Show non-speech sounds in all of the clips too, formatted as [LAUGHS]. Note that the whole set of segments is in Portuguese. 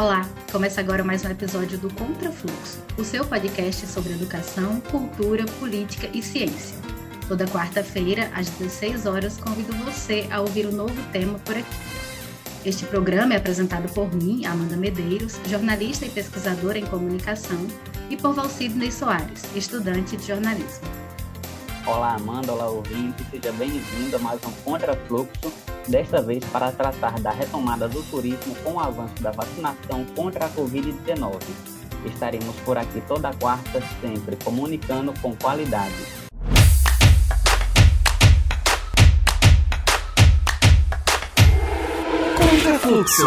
Olá, começa agora mais um episódio do Contrafluxo, o seu podcast sobre educação, cultura, política e ciência. Toda quarta-feira, às 16 horas, convido você a ouvir um novo tema por aqui. Este programa é apresentado por mim, Amanda Medeiros, jornalista e pesquisadora em comunicação, e por Valcidney Soares, estudante de jornalismo. Olá, Amanda, olá, ouvinte, seja bem-vindo a mais um Contrafluxo, desta vez para tratar da retomada do turismo com o avanço da vacinação contra a Covid-19. Estaremos por aqui toda quarta, sempre comunicando com qualidade. Contrafluxo.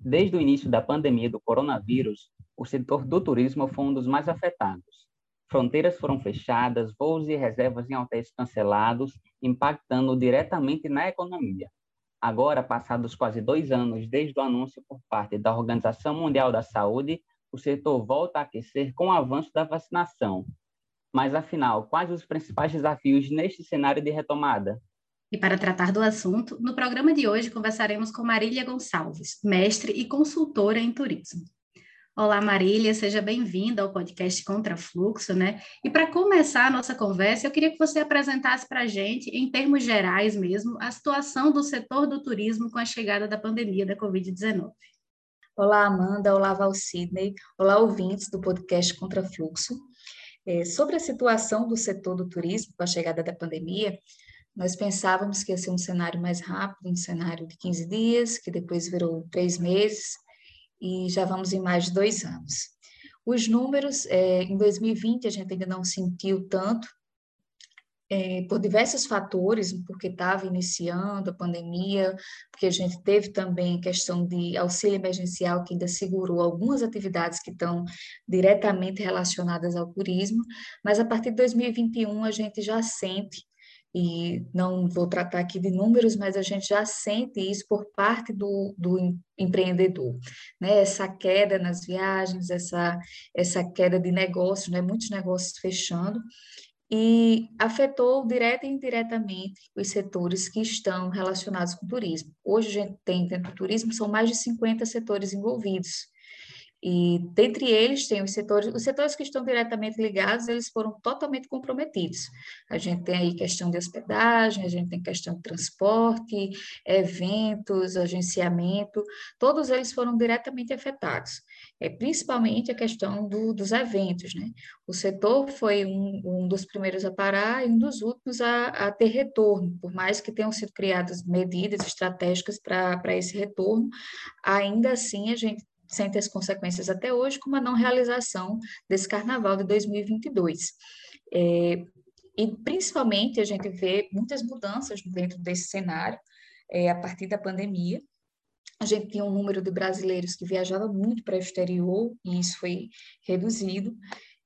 Desde o início da pandemia do coronavírus, o setor do turismo foi um dos mais afetados. Fronteiras foram fechadas, voos e reservas em hotéis cancelados, impactando diretamente na economia. Agora, passados quase dois anos desde o anúncio por parte da Organização Mundial da Saúde, o setor volta a aquecer com o avanço da vacinação. Mas, afinal, quais os principais desafios neste cenário de retomada? E para tratar do assunto, no programa de hoje conversaremos com Marília Gonçalves, mestre e consultora em turismo. Olá, Marília, seja bem-vinda ao podcast Contrafluxo, né? E para começar a nossa conversa, eu queria que você apresentasse para a gente, em termos gerais mesmo, a situação do setor do turismo com a chegada da pandemia da Covid-19. Olá, Amanda, olá, Val Sidney, olá, ouvintes do podcast Contrafluxo. É, sobre a situação do setor do turismo com a chegada da pandemia, nós pensávamos que ia ser um cenário mais rápido, um cenário de 15 dias, que depois virou três meses, e já vamos em mais de dois anos. Os números, é, em 2020, a gente ainda não sentiu tanto, é, por diversos fatores, porque estava iniciando a pandemia, porque a gente teve também questão de auxílio emergencial que ainda segurou algumas atividades que estão diretamente relacionadas ao turismo, mas a partir de 2021 a gente já sente e não vou tratar aqui de números, mas a gente já sente isso por parte do, do empreendedor, né? Essa queda nas viagens, essa, essa queda de negócios, né? Muitos negócios fechando, e afetou direta e indiretamente os setores que estão relacionados com o turismo. Hoje a gente tem dentro do turismo, são mais de 50 setores envolvidos, e dentre eles tem os setores, os setores que estão diretamente ligados, eles foram totalmente comprometidos. A gente tem aí questão de hospedagem, a gente tem questão de transporte, eventos, agenciamento, todos eles foram diretamente afetados. É, principalmente a questão do, dos eventos, né? O setor foi um, um, dos primeiros a parar e um dos últimos a, a ter retorno, por mais que tenham sido criadas medidas estratégicas para esse retorno, ainda assim a gente sem ter as consequências até hoje, como a não realização desse carnaval de 2022. É, e, principalmente, a gente vê muitas mudanças dentro desse cenário é, a partir da pandemia. A gente tinha um número de brasileiros que viajava muito para o exterior, e isso foi reduzido.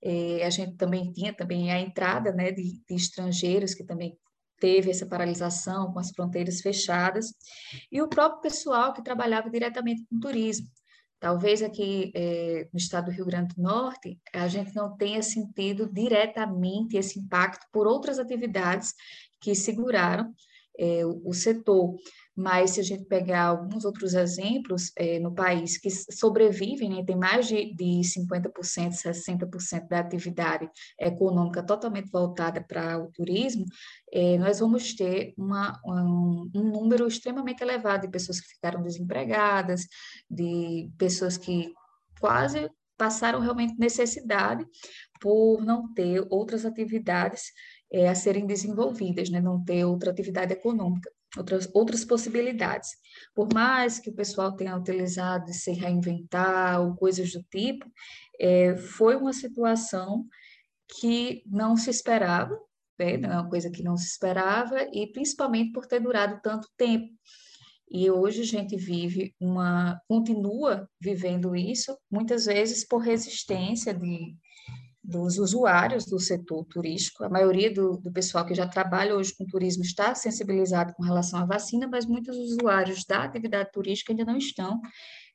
É, a gente também tinha também a entrada né, de, de estrangeiros que também teve essa paralisação com as fronteiras fechadas, e o próprio pessoal que trabalhava diretamente com turismo. Talvez aqui é, no estado do Rio Grande do Norte a gente não tenha sentido diretamente esse impacto por outras atividades que seguraram é, o, setor. Mas se a gente pegar alguns outros exemplos é, no país que sobrevivem, né, tem mais de, de 50%, 60% da atividade econômica totalmente voltada para o turismo, é, nós vamos ter uma, um, um número extremamente elevado de pessoas que ficaram desempregadas, de pessoas que quase passaram realmente necessidade por não ter outras atividades é, a serem desenvolvidas, né? não ter outra atividade econômica, outras, outras possibilidades. Por mais que o pessoal tenha utilizado de se reinventar ou coisas do tipo, é, foi uma situação que não se esperava, né? é uma coisa que não se esperava, e principalmente por ter durado tanto tempo. E hoje a gente vive uma, continua vivendo isso, muitas vezes por resistência de, dos usuários do setor turístico. A maioria do, do, pessoal que já trabalha hoje com turismo está sensibilizado com relação à vacina, mas muitos usuários da atividade turística ainda não estão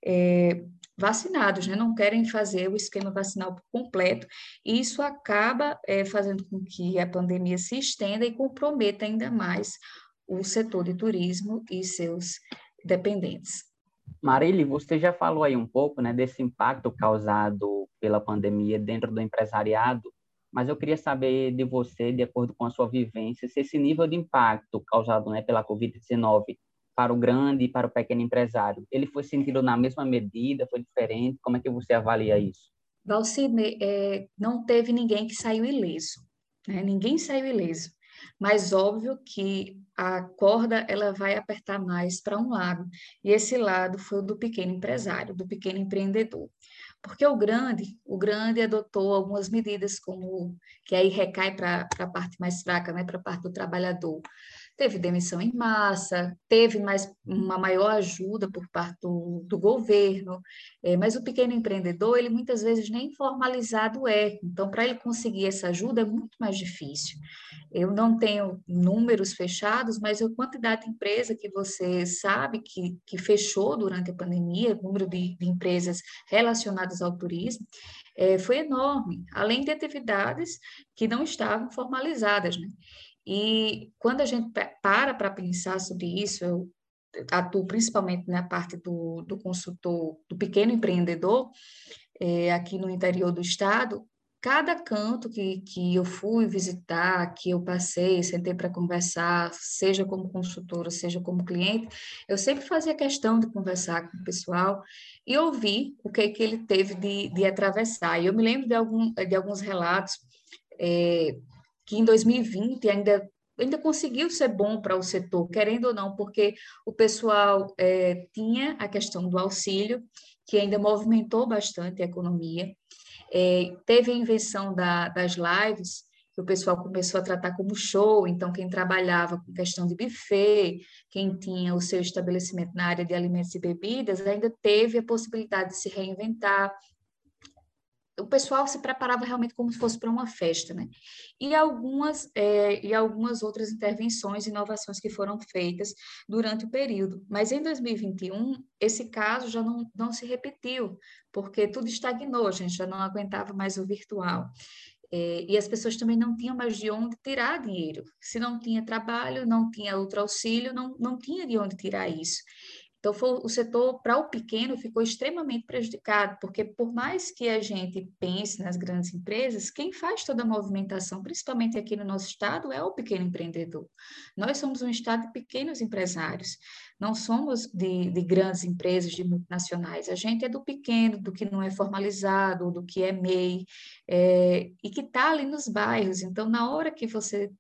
é, vacinados, né? não querem fazer o esquema vacinal completo, e isso acaba é, fazendo com que a pandemia se estenda e comprometa ainda mais o setor de turismo e seus dependentes. Marília, você já falou aí um pouco né, desse impacto causado pela pandemia dentro do empresariado, mas eu queria saber de você, de acordo com a sua vivência, se esse nível de impacto causado né, pela Covid-19 para o grande e para o pequeno empresário, ele foi sentido na mesma medida, foi diferente? Como é que você avalia isso? Valcine, é, não teve ninguém que saiu ileso, né? ninguém saiu ileso, mas óbvio que a corda ela vai apertar mais para um lado, e esse lado foi o do pequeno empresário, do pequeno empreendedor. Porque o grande, o grande adotou algumas medidas como que aí recai para a parte mais fraca, né, para a parte do trabalhador, teve demissão em massa, teve mais, uma maior ajuda por parte do, do governo, é, mas o pequeno empreendedor, ele muitas vezes nem formalizado é, então para ele conseguir essa ajuda é muito mais difícil. Eu não tenho números fechados, mas a quantidade de empresa que você sabe que, que fechou durante a pandemia, o número de, de empresas relacionadas ao turismo, é, foi enorme, além de atividades que não estavam formalizadas, né? E quando a gente para para pensar sobre isso, eu atuo principalmente na parte do, do consultor, do pequeno empreendedor, é, aqui no interior do estado, cada canto que, que eu fui visitar, que eu passei, sentei para conversar, seja como consultora, seja como cliente, eu sempre fazia questão de conversar com o pessoal e ouvir o que, que ele teve de, de atravessar. E eu me lembro de, algum, de alguns relatos é, que em 2020 ainda ainda conseguiu ser bom para o setor, querendo ou não, porque o pessoal é, tinha a questão do auxílio, que ainda movimentou bastante a economia, é, teve a invenção da, das lives, que o pessoal começou a tratar como show, então quem trabalhava com questão de buffet, quem tinha o seu estabelecimento na área de alimentos e bebidas, ainda teve a possibilidade de se reinventar, o pessoal se preparava realmente como se fosse para uma festa, né? E algumas, é, e algumas outras intervenções, inovações que foram feitas durante o período. Mas em 2021, esse caso já não, não se repetiu, porque tudo estagnou, a gente já não aguentava mais o virtual. É, e as pessoas também não tinham mais de onde tirar dinheiro. Se não tinha trabalho, não tinha outro auxílio, não, não tinha de onde tirar isso. Então, foi, o setor para o pequeno ficou extremamente prejudicado, porque por mais que a gente pense nas grandes empresas, quem faz toda a movimentação, principalmente aqui no nosso estado, é o pequeno empreendedor. Nós somos um estado de pequenos empresários, não somos de, de grandes empresas, de multinacionais. A gente é do pequeno, do que não é formalizado, do que é MEI, é, e que está ali nos bairros. Então, na hora que você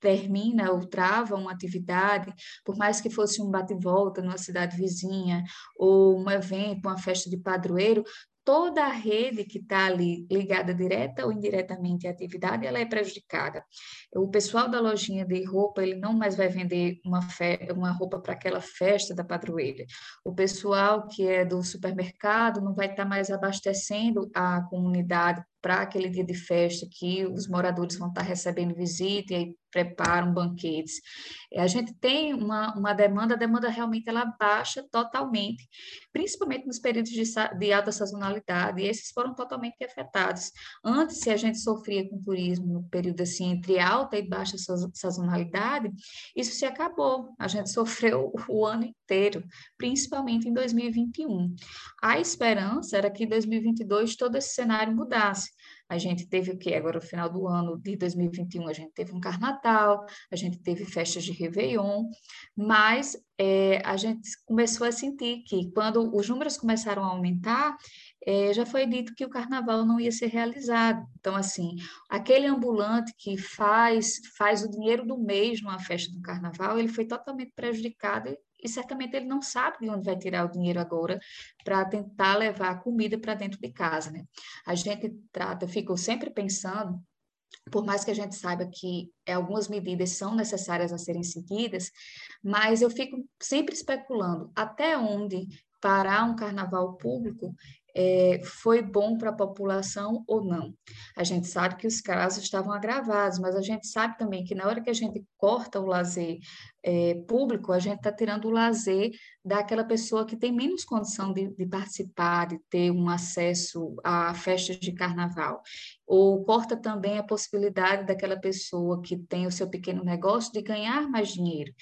termina ou trava uma atividade, por mais que fosse um bate-volta numa cidade vizinha, ou um evento, uma festa de padroeiro, toda a rede que está ali ligada direta ou indiretamente à atividade, ela é prejudicada. O pessoal da lojinha de roupa, ele não mais vai vender uma, fe uma roupa para aquela festa da padroeira. O pessoal que é do supermercado não vai estar tá mais abastecendo a comunidade para aquele dia de festa que os moradores vão estar recebendo visita e aí preparam banquetes. A gente tem uma, uma demanda, a demanda realmente ela baixa totalmente, principalmente nos períodos de, de alta sazonalidade, e esses foram totalmente afetados. Antes, se a gente sofria com turismo no período assim entre alta e baixa sazonalidade, isso se acabou. A gente sofreu [LAUGHS] o ano inteiro, principalmente em 2021. A esperança era que em 2022 todo esse cenário mudasse. A gente teve o que agora no final do ano de 2021 a gente teve um carnaval, a gente teve festas de Réveillon, mas é, a gente começou a sentir que quando os números começaram a aumentar, é, já foi dito que o carnaval não ia ser realizado. Então, assim, aquele ambulante que faz, faz o dinheiro do mês numa festa do carnaval, ele foi totalmente prejudicado e certamente ele não sabe de onde vai tirar o dinheiro agora para tentar levar a comida para dentro de casa, né? A gente trata, fico sempre pensando por mais que a gente saiba que algumas medidas são necessárias a serem seguidas, mas eu fico sempre especulando até onde parar um carnaval público é, foi bom para a população ou não. A gente sabe que os casos estavam agravados, mas a gente sabe também que na hora que a gente corta o lazer é, público, a gente está tirando o lazer daquela pessoa que tem menos condição de, de, participar, de ter um acesso a festas de carnaval. Ou corta também a possibilidade daquela pessoa que tem o seu pequeno negócio de ganhar mais dinheiro.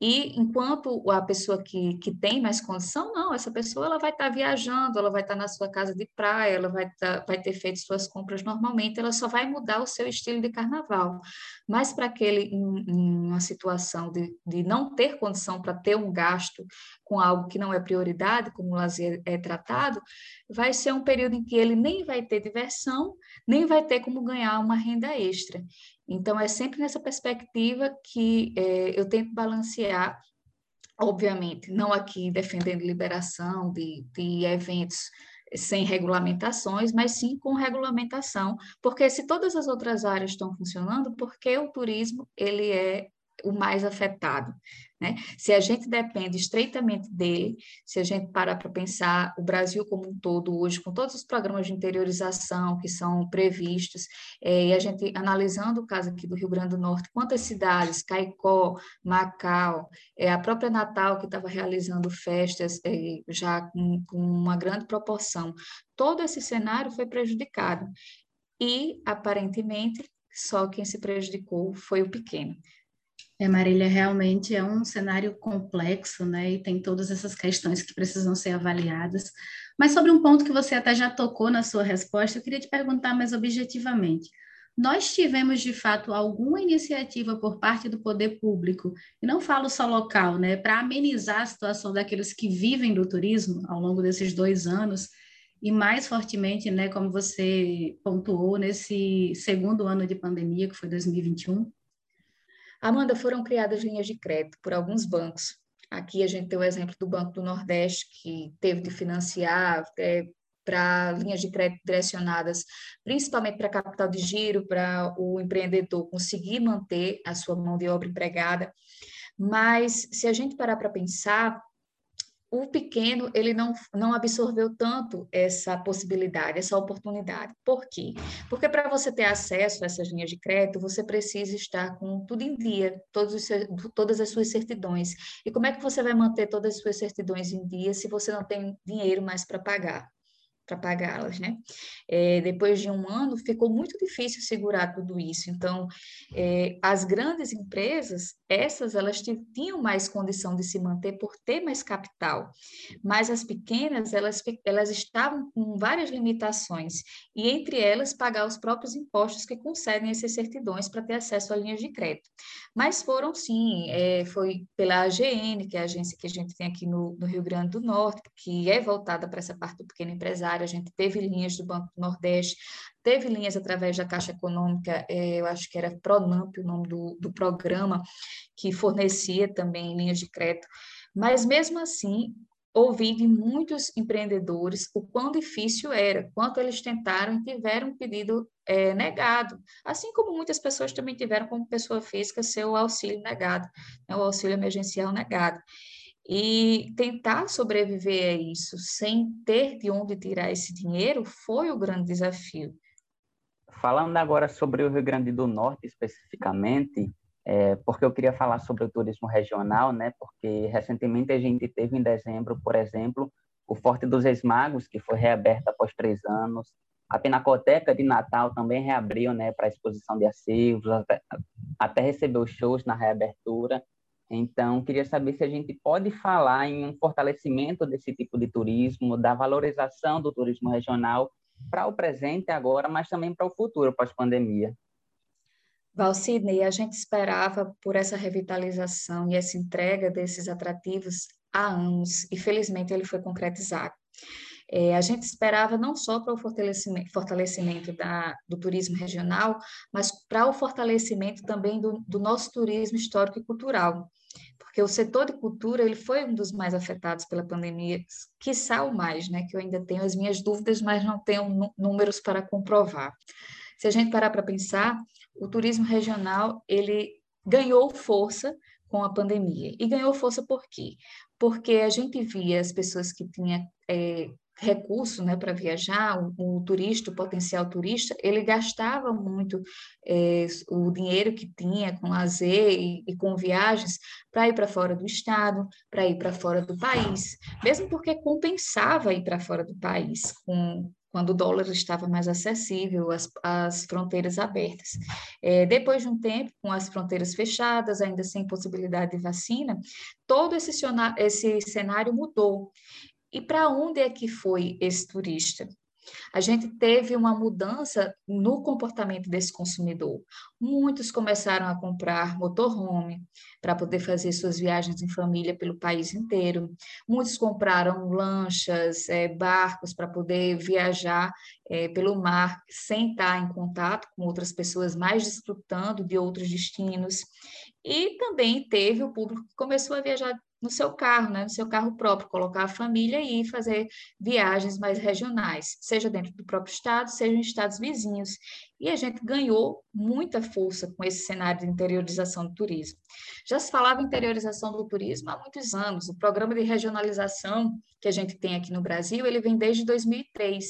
E enquanto a pessoa que, que tem mais condição, não, essa pessoa ela vai estar tá viajando, ela vai estar tá na sua casa de praia, ela vai, tá, vai ter feito suas compras normalmente, ela só vai mudar o seu estilo de carnaval. Mas para aquele em, em, uma situação de, de não ter condição para ter um gasto com algo que não é prioridade, como o lazer é tratado, vai ser um período em que ele nem vai ter diversão, nem vai ter como ganhar uma renda extra. Então, é sempre nessa perspectiva que é, eu tento balancear, obviamente, não aqui defendendo liberação de, de eventos sem regulamentações, mas sim com regulamentação, porque se todas as outras áreas estão funcionando, porque o turismo ele é o mais afetado. Né? Se a gente depende estreitamente dele, se a gente parar para pensar o Brasil como um todo hoje, com todos os programas de interiorização que são previstos, é, e a gente analisando o caso aqui do Rio Grande do Norte, quantas cidades, Caicó, Macau, é, a própria Natal que estava realizando festas é, já com, com uma grande proporção, todo esse cenário foi prejudicado. E, aparentemente, só quem se prejudicou foi o pequeno. É, Marília, realmente é um cenário complexo, né? E tem todas essas questões que precisam ser avaliadas. Mas sobre um ponto que você até já tocou na sua resposta, eu queria te perguntar mais objetivamente. Nós tivemos, de fato, alguma iniciativa por parte do poder público, e não falo só local, né, para amenizar a situação daqueles que vivem do turismo ao longo desses dois anos, e mais fortemente, né, como você pontuou, nesse segundo ano de pandemia, que foi 2021? Amanda, foram criadas linhas de crédito por alguns bancos. Aqui a gente tem o exemplo do Banco do Nordeste, que teve de financiar é, para linhas de crédito direcionadas principalmente para capital de giro, para o empreendedor conseguir manter a sua mão de obra empregada. Mas se a gente parar para pensar, o pequeno ele não, não absorveu tanto essa possibilidade, essa oportunidade. Por quê? Porque para você ter acesso a essas linhas de crédito, você precisa estar com tudo em dia, todos os, todas as suas certidões. E como é que você vai manter todas as suas certidões em dia se você não tem dinheiro mais para pagar? Para pagá-las, né? É, depois de um ano, ficou muito difícil segurar tudo isso. Então, é, as grandes empresas, essas, elas tinham mais condição de se manter por ter mais capital, mas as pequenas, elas, elas estavam com várias limitações, e entre elas, pagar os próprios impostos que concedem essas certidões para ter acesso a linhas de crédito. Mas foram, sim, é, foi pela AGN, que é a agência que a gente tem aqui no, no Rio Grande do Norte, que é voltada para essa parte do pequeno empresário, a gente teve linhas do Banco do Nordeste, teve linhas através da Caixa Econômica, é, eu acho que era Pronamp o nome do, do programa, que fornecia também linhas de crédito, mas mesmo assim, ouvi de muitos empreendedores o quão difícil era, quanto eles tentaram e tiveram um pedido é, negado, assim como muitas pessoas também tiveram como pessoa física seu auxílio negado, né, o auxílio emergencial negado. E tentar sobreviver a isso sem ter de onde tirar esse dinheiro foi o grande desafio. Falando agora sobre o Rio Grande do Norte especificamente, é, porque eu queria falar sobre o turismo regional, né? Porque recentemente a gente teve em dezembro, por exemplo, o Forte dos Esmagos, que foi reaberto após três anos. A Pinacoteca de Natal também reabriu, né, para exposição de acervos, até, até recebeu shows na reabertura. Então, queria saber se a gente pode falar em um fortalecimento desse tipo de turismo, da valorização do turismo regional para o presente agora, mas também para o futuro pós-pandemia. Valcidney, a gente esperava por essa revitalização e essa entrega desses atrativos há anos, e felizmente ele foi concretizado. É, a gente esperava não só para o fortalecimento, fortalecimento da, do turismo regional, mas para o fortalecimento também do, do nosso turismo histórico e cultural porque o setor de cultura ele foi um dos mais afetados pela pandemia, quiçá o mais, né? Que eu ainda tenho as minhas dúvidas, mas não tenho números para comprovar. Se a gente parar para pensar, o turismo regional ele ganhou força com a pandemia. E ganhou força por quê? Porque a gente via as pessoas que tinham é, recurso né, para viajar, o, o, turista, o potencial turista, ele gastava muito é, o dinheiro que tinha com lazer e, e com viagens para ir para fora do estado, para ir para fora do país, mesmo porque compensava ir para fora do país, com quando o dólar estava mais acessível, as, as fronteiras abertas. É, depois de um tempo, com as fronteiras fechadas, ainda sem possibilidade de vacina, todo esse, esse cenário mudou. E para onde é que foi esse turista? A gente teve uma mudança no comportamento desse consumidor. Muitos começaram a comprar motorhome para poder fazer suas viagens em família pelo país inteiro. Muitos compraram lanchas, é, barcos para poder viajar é, pelo mar sem estar em contato com outras pessoas, mais desfrutando de outros destinos. E também teve o público que começou a viajar no seu carro, né, no seu carro próprio, colocar a família e fazer viagens mais regionais, seja dentro do próprio estado, seja em estados vizinhos. E a gente ganhou muita força com esse cenário de interiorização do turismo. Já se falava em interiorização do turismo há muitos anos. O programa de regionalização que a gente tem aqui no Brasil, ele vem desde 2003.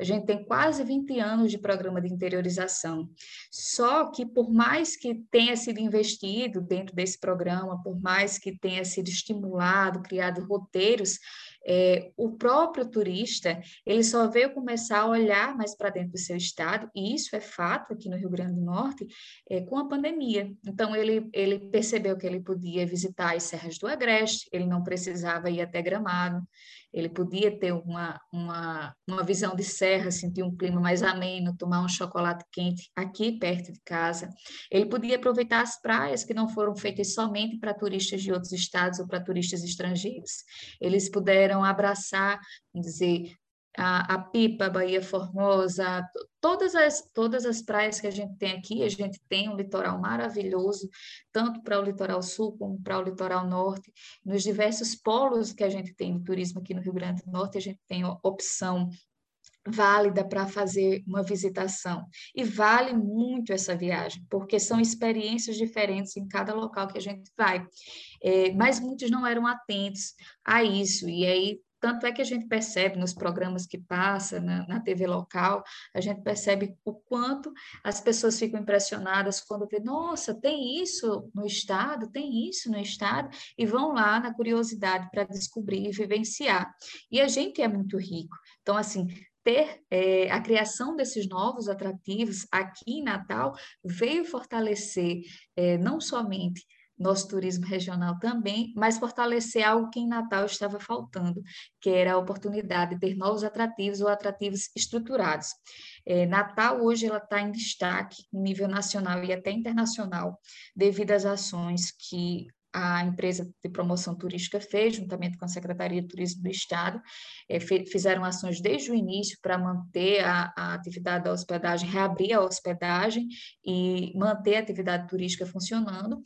A gente tem quase 20 anos de programa de interiorização. Só que, por mais que tenha sido investido dentro desse programa, por mais que tenha sido estimulado, criado roteiros, é, o próprio turista, ele só veio começar a olhar mais para dentro do seu estado, e isso é fato aqui no Rio Grande do Norte, é, com a pandemia. Então, ele, ele percebeu que ele podia visitar as serras do Agreste, ele não precisava ir até Gramado, ele podia ter uma, uma, uma visão de serra, sentir um clima mais ameno, tomar um chocolate quente aqui perto de casa. Ele podia aproveitar as praias que não foram feitas somente para turistas de outros estados ou para turistas estrangeiros. Eles puderam abraçar, dizer, a, a, Pipa, Bahia Formosa, todas as, todas as praias que a gente tem aqui, a gente tem um litoral maravilhoso, tanto para o litoral sul como para o litoral norte. Nos diversos polos que a gente tem de turismo aqui no Rio Grande do Norte, a gente tem opção válida para fazer uma visitação. E vale muito essa viagem, porque são experiências diferentes em cada local que a gente vai. É, mas muitos não eram atentos a isso, e aí tanto é que a gente percebe nos programas que passa na, na, TV local, a gente percebe o quanto as pessoas ficam impressionadas quando vê, nossa, tem isso no estado, tem isso no estado, e vão lá na curiosidade para descobrir e vivenciar. E a gente é muito rico. Então, assim, ter é, a criação desses novos atrativos aqui em Natal veio fortalecer é, não somente nosso turismo regional também, mas fortalecer algo que em Natal estava faltando, que era a oportunidade de ter novos atrativos ou atrativos estruturados. É, Natal hoje ela está em destaque em nível nacional e até internacional, devido às ações que a empresa de promoção turística fez, juntamente com a Secretaria de Turismo do Estado, é, fizeram ações desde o início para manter a, a, atividade da hospedagem, reabrir a hospedagem e manter a atividade turística funcionando,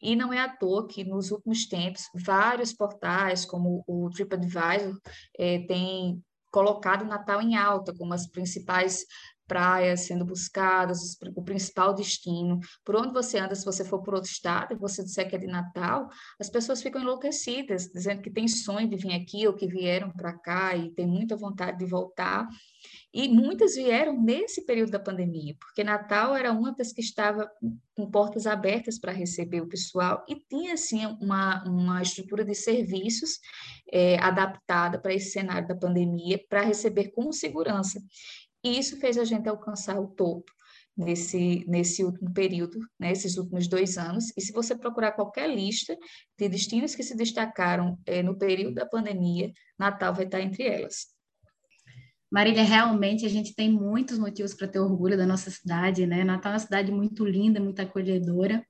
e não é à toa que, nos últimos tempos, vários portais, como o TripAdvisor, é, tem colocado o Natal em alta como as principais praias sendo buscadas, o principal destino. Por onde você anda, se você for por outro estado e você disser que é de Natal, as pessoas ficam enlouquecidas, dizendo que tem sonho de vir aqui ou que vieram para cá e tem muita vontade de voltar. E muitas vieram nesse período da pandemia, porque Natal era uma das que estava com portas abertas para receber o pessoal e tinha, assim, uma, uma estrutura de serviços é, adaptada para esse cenário da pandemia, para receber com segurança. E isso fez a gente alcançar o topo nesse, nesse último período, né, esses últimos dois anos. E se você procurar qualquer lista de destinos que se destacaram é, no período da pandemia, Natal vai estar entre elas. Marília, realmente a gente tem muitos motivos para ter orgulho da nossa cidade, né? Natal é uma cidade muito linda, muito acolhedora.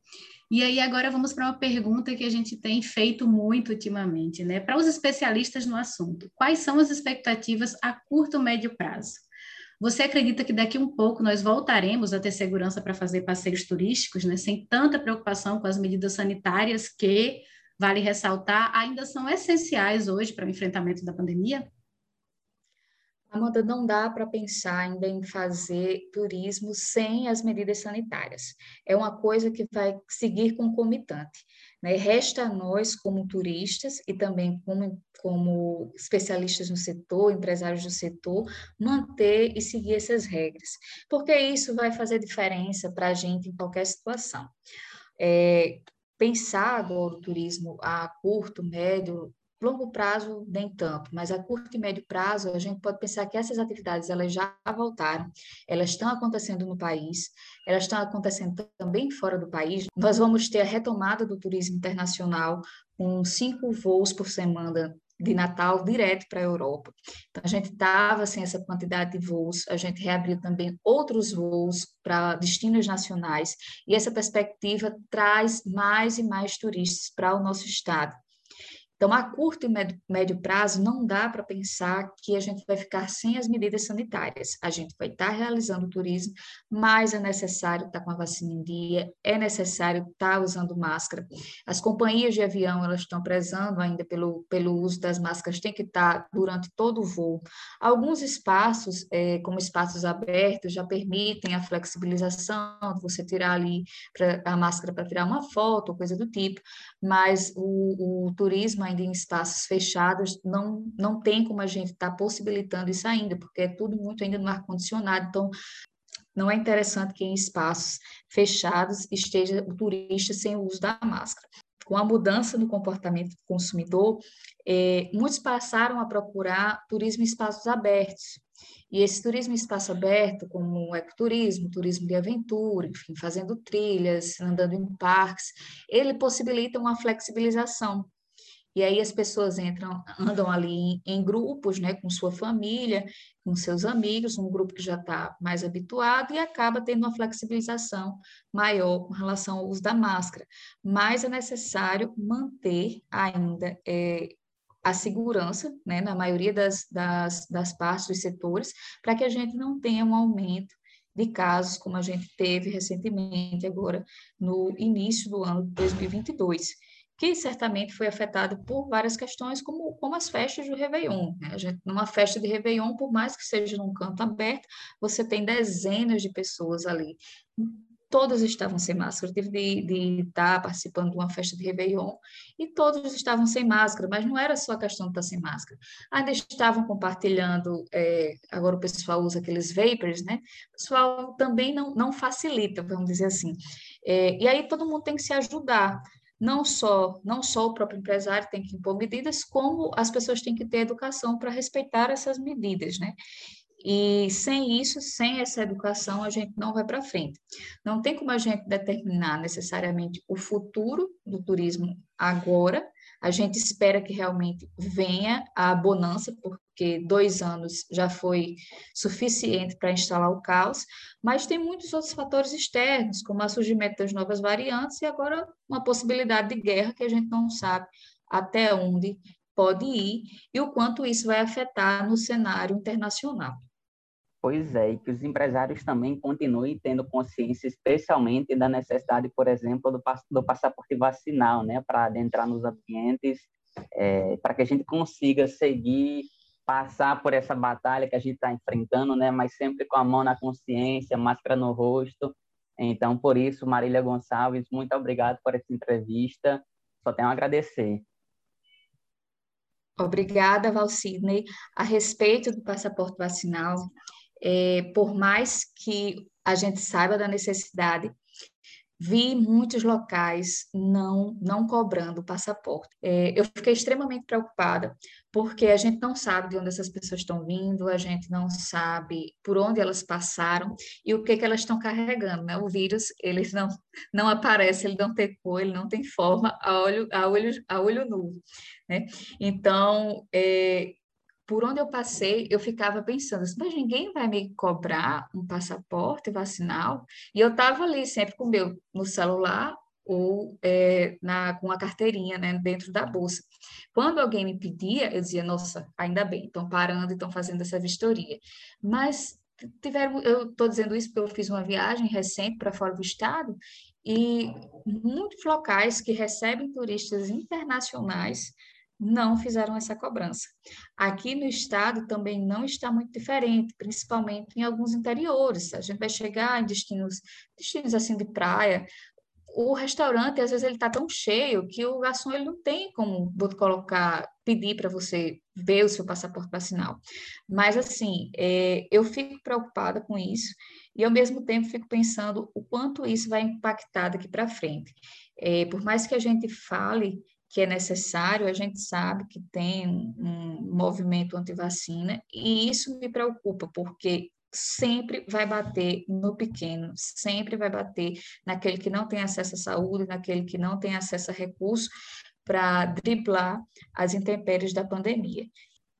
E aí agora vamos para uma pergunta que a gente tem feito muito ultimamente, né? Para os especialistas no assunto, quais são as expectativas a curto e médio prazo? Você acredita que daqui um pouco nós voltaremos a ter segurança para fazer passeios turísticos, né, sem tanta preocupação com as medidas sanitárias que, vale ressaltar, ainda são essenciais hoje para o enfrentamento da pandemia? Amanda, não dá para pensar ainda em fazer turismo sem as medidas sanitárias. É uma coisa que vai seguir concomitante. Né? Resta a nós, como turistas e também como, como especialistas no setor, empresários do setor, manter e seguir essas regras, porque isso vai fazer diferença para a gente em qualquer situação. É, pensar agora o turismo a curto, médio longo prazo nem tanto, mas a curto e médio prazo a gente pode pensar que essas atividades elas já voltaram, elas estão acontecendo no país, elas estão acontecendo também fora do país. Nós vamos ter a retomada do turismo internacional com cinco voos por semana de Natal direto para a Europa. Então, a gente estava sem essa quantidade de voos, a gente reabriu também outros voos para destinos nacionais, e essa perspectiva traz mais e mais turistas para o nosso estado. Então, a curto e médio, prazo, não dá para pensar que a gente vai ficar sem as medidas sanitárias. A gente vai estar tá realizando turismo, mas é necessário estar tá com a vacina em dia, é necessário estar tá usando máscara. As companhias de avião, elas estão prezando ainda pelo, pelo uso das máscaras, tem que estar durante todo o voo. Alguns espaços, é, como espaços abertos, já permitem a flexibilização, você tirar ali pra, a máscara para tirar uma foto, coisa do tipo, mas o, o turismo ainda em espaços fechados, não, não tem como a gente estar tá possibilitando isso ainda, porque é tudo muito ainda no ar-condicionado, então não é interessante que em espaços fechados esteja o turista sem o uso da máscara. Com a mudança no comportamento do consumidor, eh, muitos passaram a procurar turismo em espaços abertos. E esse turismo em espaço aberto, como o ecoturismo, turismo de aventura, enfim, fazendo trilhas, andando em parques, ele possibilita uma flexibilização e aí as pessoas entram, andam ali em, grupos, né, com sua família, com seus amigos, um grupo que já está mais habituado e acaba tendo uma flexibilização maior com relação ao uso da máscara. Mas é necessário manter ainda é, a segurança, né, na maioria das, das, das partes dos setores, para que a gente não tenha um aumento de casos como a gente teve recentemente agora no início do ano de 2022 que certamente foi afetado por várias questões, como, como as festas do Réveillon. Né? A gente, numa festa de Réveillon, por mais que seja num canto aberto, você tem dezenas de pessoas ali. Todas estavam sem máscara. Eu tive de, de estar participando de uma festa de Réveillon e todos estavam sem máscara, mas não era só a questão de estar sem máscara. Ainda estavam compartilhando, é, agora o pessoal usa aqueles vapors, né? O pessoal também não, não facilita, vamos dizer assim. É, e aí todo mundo tem que se ajudar não só não só o próprio empresário tem que impor medidas, como as pessoas têm que ter educação para respeitar essas medidas, né? E sem isso, sem essa educação, a gente não vai para frente. Não tem como a gente determinar necessariamente o futuro do turismo agora. A gente espera que realmente venha a bonança, porque dois anos já foi suficiente para instalar o caos, mas tem muitos outros fatores externos, como o surgimento das novas variantes e agora uma possibilidade de guerra que a gente não sabe até onde pode ir e o quanto isso vai afetar no cenário internacional. Pois é, e que os empresários também continuem tendo consciência, especialmente da necessidade, por exemplo, do, do passaporte vacinal, né, para adentrar nos ambientes, é, para que a gente consiga seguir, passar por essa batalha que a gente está enfrentando, né, mas sempre com a mão na consciência, máscara no rosto. Então, por isso, Marília Gonçalves, muito obrigado por essa entrevista. Só tenho a agradecer. Obrigada, Valcidney. A respeito do passaporte vacinal, é, por mais que a gente saiba da necessidade, vi muitos locais não não cobrando passaporte. É, eu fiquei extremamente preocupada porque a gente não sabe de onde essas pessoas estão vindo, a gente não sabe por onde elas passaram e o que, que elas estão carregando. Né? O vírus ele não não aparece, ele não tem cor, ele não tem forma a olho a olho a olho nu. Né? Então é, por onde eu passei, eu ficava pensando, mas ninguém vai me cobrar um passaporte vacinal? E eu estava ali sempre com o meu no celular ou é, na, com a carteirinha né, dentro da bolsa. Quando alguém me pedia, eu dizia, nossa, ainda bem, estão parando e estão fazendo essa vistoria. Mas tiveram, eu estou dizendo isso porque eu fiz uma viagem recente para fora do estado e muitos locais que recebem turistas internacionais não fizeram essa cobrança. Aqui no estado também não está muito diferente, principalmente em alguns interiores. A gente vai chegar em destinos, destinos assim de praia, o restaurante às vezes ele está tão cheio que o garçom ele não tem como colocar, pedir para você ver o seu passaporte vacinal. Mas assim, é, eu fico preocupada com isso e ao mesmo tempo fico pensando o quanto isso vai impactar daqui para frente. É, por mais que a gente fale que é necessário, a gente sabe que tem um movimento anti-vacina, e isso me preocupa, porque sempre vai bater no pequeno, sempre vai bater naquele que não tem acesso à saúde, naquele que não tem acesso a recursos para driblar as intempéries da pandemia.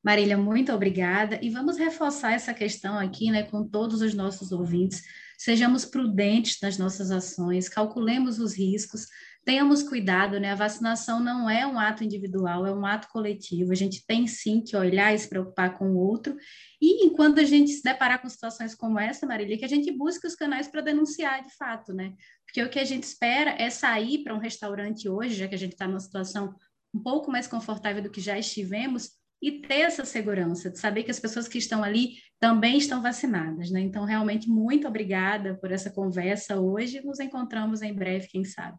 Marília, muito obrigada. E vamos reforçar essa questão aqui, né, com todos os nossos ouvintes. Sejamos prudentes nas nossas ações, calculemos os riscos, tenhamos cuidado, né? A vacinação não é um ato individual, é um ato coletivo. A gente tem sim que olhar e se preocupar com o outro. E enquanto a gente se deparar com situações como essa, Marília, que a gente busque os canais para denunciar de fato, né? Porque o que a gente espera é sair para um restaurante hoje, já que a gente está numa situação um pouco mais confortável do que já estivemos, e ter essa segurança de saber que as pessoas que estão ali também estão vacinadas, né? Então, realmente, muito obrigada por essa conversa hoje. Nos encontramos em breve, quem sabe.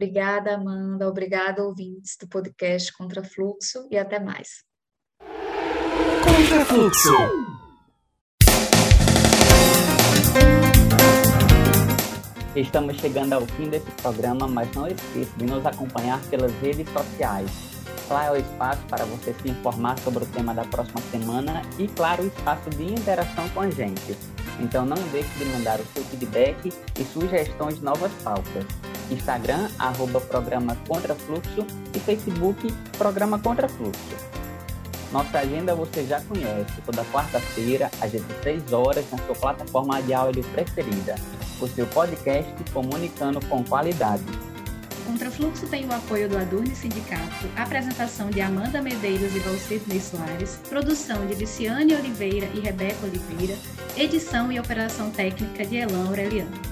Obrigada, Amanda. Obrigada, ouvintes do podcast Contra Fluxo e até mais. Contra Fluxo. Estamos chegando ao fim desse programa, mas não esqueça de nos acompanhar pelas redes sociais Lá é o espaço para você se informar sobre o tema da próxima semana e, claro, o espaço de interação com a gente. Então não deixe de mandar o seu feedback e sugestões de novas pautas. Instagram, arroba Programa Contrafluxo e Facebook, Programa Contrafluxo. Nossa agenda você já conhece, toda quarta-feira, às 16 horas, na sua plataforma de áudio preferida. O seu podcast comunicando com qualidade. Contrafluxo tem o apoio do Adurne Sindicato, apresentação de Amanda Medeiros e Valcirnei Soares, produção de Viciane Oliveira e Rebeca Oliveira, edição e operação técnica de Elan Aureliano.